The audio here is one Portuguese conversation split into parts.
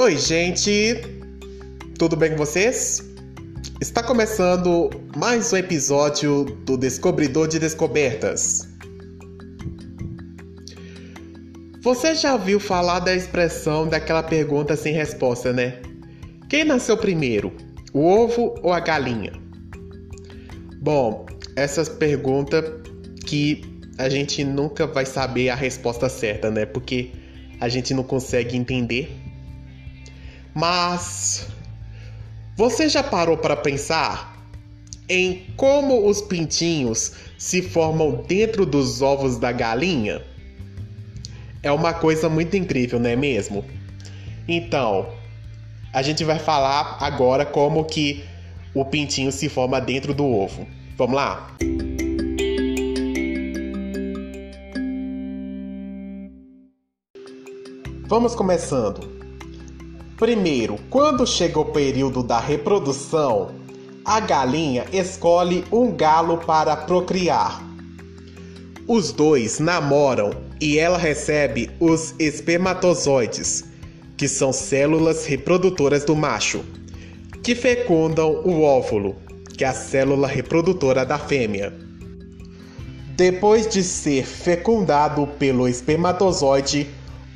Oi, gente! Tudo bem com vocês? Está começando mais um episódio do Descobridor de Descobertas. Você já ouviu falar da expressão daquela pergunta sem resposta, né? Quem nasceu primeiro, o ovo ou a galinha? Bom, essas perguntas que a gente nunca vai saber a resposta certa, né? Porque a gente não consegue entender. Mas você já parou para pensar em como os pintinhos se formam dentro dos ovos da galinha? É uma coisa muito incrível, não é mesmo? Então, a gente vai falar agora como que o pintinho se forma dentro do ovo. Vamos lá? Vamos começando. Primeiro, quando chega o período da reprodução, a galinha escolhe um galo para procriar. Os dois namoram e ela recebe os espermatozoides, que são células reprodutoras do macho, que fecundam o óvulo, que é a célula reprodutora da fêmea. Depois de ser fecundado pelo espermatozoide,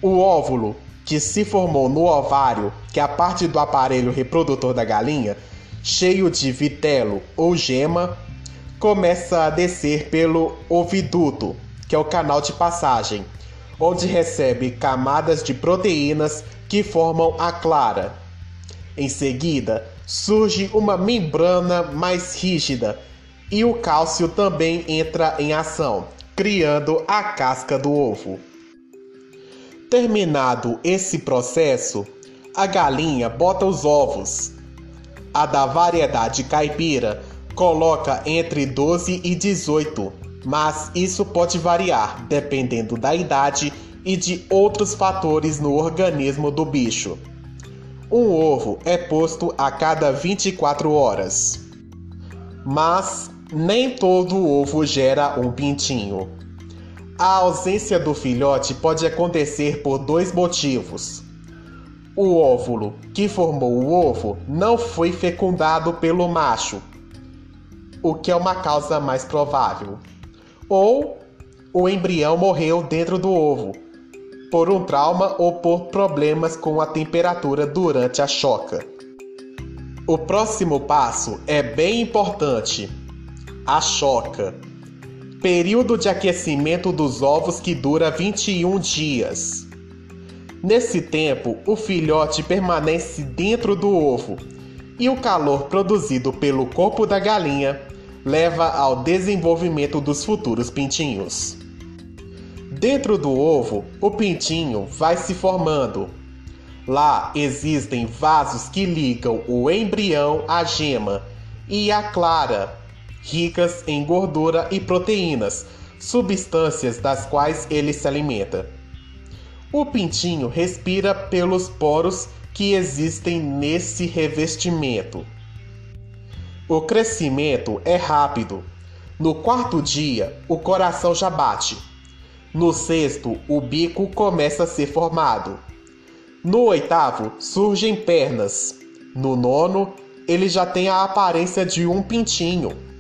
o óvulo, que se formou no ovário, que é a parte do aparelho reprodutor da galinha, cheio de vitelo ou gema, começa a descer pelo oviduto, que é o canal de passagem, onde recebe camadas de proteínas que formam a clara. Em seguida, surge uma membrana mais rígida e o cálcio também entra em ação, criando a casca do ovo. Terminado esse processo, a galinha bota os ovos. A da variedade caipira coloca entre 12 e 18, mas isso pode variar dependendo da idade e de outros fatores no organismo do bicho. Um ovo é posto a cada 24 horas. Mas nem todo ovo gera um pintinho. A ausência do filhote pode acontecer por dois motivos. O óvulo que formou o ovo não foi fecundado pelo macho, o que é uma causa mais provável. Ou o embrião morreu dentro do ovo, por um trauma ou por problemas com a temperatura durante a choca. O próximo passo é bem importante: a choca período de aquecimento dos ovos que dura 21 dias. Nesse tempo, o filhote permanece dentro do ovo e o calor produzido pelo corpo da galinha leva ao desenvolvimento dos futuros pintinhos. Dentro do ovo, o pintinho vai se formando. Lá existem vasos que ligam o embrião à gema e à clara, ricas em gordura e proteínas, substâncias das quais ele se alimenta. O pintinho respira pelos poros que existem nesse revestimento. O crescimento é rápido. No quarto dia, o coração já bate. No sexto, o bico começa a ser formado. No oitavo, surgem pernas. No nono, ele já tem a aparência de um pintinho.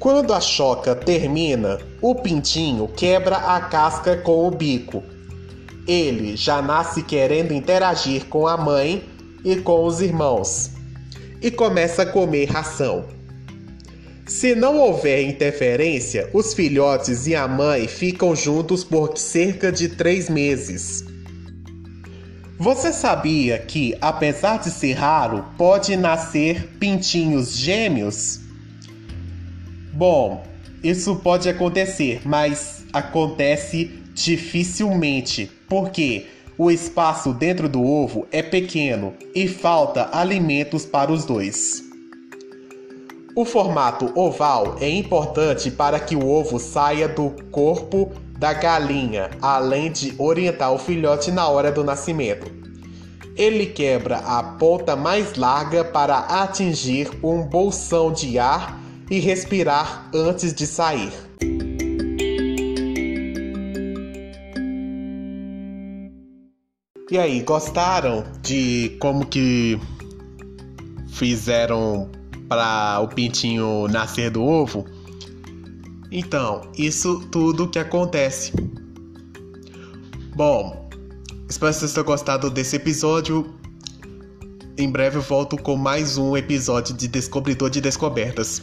Quando a choca termina, o pintinho quebra a casca com o bico. Ele já nasce querendo interagir com a mãe e com os irmãos e começa a comer ração. Se não houver interferência, os filhotes e a mãe ficam juntos por cerca de três meses. Você sabia que, apesar de ser raro, pode nascer pintinhos gêmeos? Bom, isso pode acontecer, mas acontece dificilmente, porque o espaço dentro do ovo é pequeno e falta alimentos para os dois. O formato oval é importante para que o ovo saia do corpo da galinha, além de orientar o filhote na hora do nascimento. Ele quebra a ponta mais larga para atingir um bolsão de ar e respirar antes de sair. E aí, gostaram de como que fizeram para o pintinho nascer do ovo? Então, isso tudo que acontece. Bom, espero que vocês tenham gostado desse episódio. Em breve eu volto com mais um episódio de Descobridor de Descobertas.